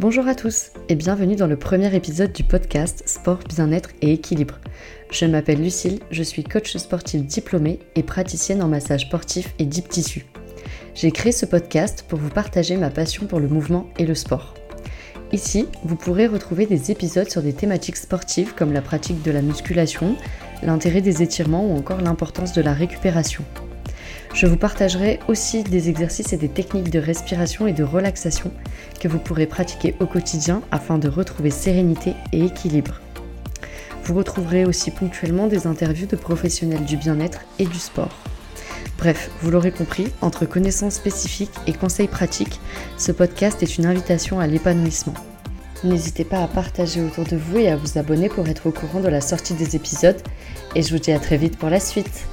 Bonjour à tous et bienvenue dans le premier épisode du podcast Sport, bien-être et équilibre. Je m'appelle Lucille, je suis coach sportif diplômée et praticienne en massage sportif et deep tissu. J'ai créé ce podcast pour vous partager ma passion pour le mouvement et le sport. Ici, vous pourrez retrouver des épisodes sur des thématiques sportives comme la pratique de la musculation, l'intérêt des étirements ou encore l'importance de la récupération. Je vous partagerai aussi des exercices et des techniques de respiration et de relaxation que vous pourrez pratiquer au quotidien afin de retrouver sérénité et équilibre. Vous retrouverez aussi ponctuellement des interviews de professionnels du bien-être et du sport. Bref, vous l'aurez compris, entre connaissances spécifiques et conseils pratiques, ce podcast est une invitation à l'épanouissement. N'hésitez pas à partager autour de vous et à vous abonner pour être au courant de la sortie des épisodes. Et je vous dis à très vite pour la suite.